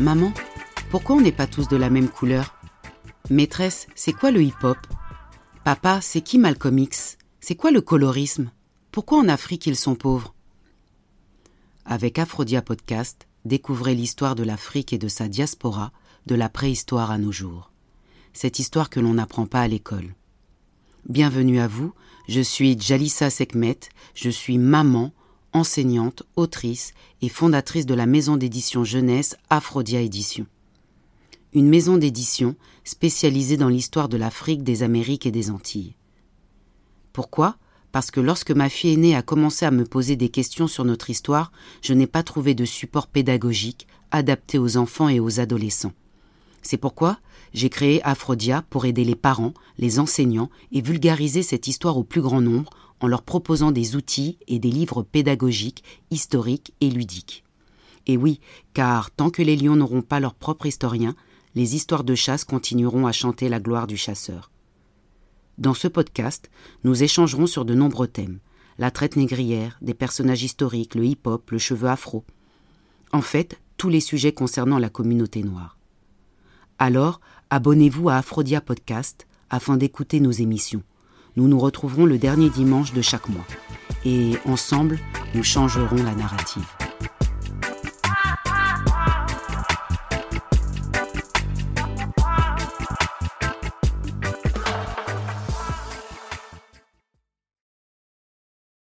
Maman, pourquoi on n'est pas tous de la même couleur? Maîtresse, c'est quoi le hip-hop? Papa, c'est qui Malcolm X? C'est quoi le colorisme? Pourquoi en Afrique ils sont pauvres? Avec Aphrodia Podcast, découvrez l'histoire de l'Afrique et de sa diaspora, de la préhistoire à nos jours. Cette histoire que l'on n'apprend pas à l'école. Bienvenue à vous, je suis Jalissa Sekmet, je suis maman, enseignante, autrice et fondatrice de la maison d'édition jeunesse Aphrodia Édition. Une maison d'édition spécialisée dans l'histoire de l'Afrique, des Amériques et des Antilles. Pourquoi? Parce que lorsque ma fille aînée a commencé à me poser des questions sur notre histoire, je n'ai pas trouvé de support pédagogique adapté aux enfants et aux adolescents. C'est pourquoi j'ai créé Aphrodia pour aider les parents, les enseignants et vulgariser cette histoire au plus grand nombre en leur proposant des outils et des livres pédagogiques, historiques et ludiques. Et oui, car tant que les lions n'auront pas leur propre historien, les histoires de chasse continueront à chanter la gloire du chasseur. Dans ce podcast, nous échangerons sur de nombreux thèmes la traite négrière, des personnages historiques, le hip-hop, le cheveu afro. En fait, tous les sujets concernant la communauté noire. Alors, abonnez-vous à Aphrodia Podcast afin d'écouter nos émissions. Nous nous retrouverons le dernier dimanche de chaque mois. Et ensemble, nous changerons la narrative.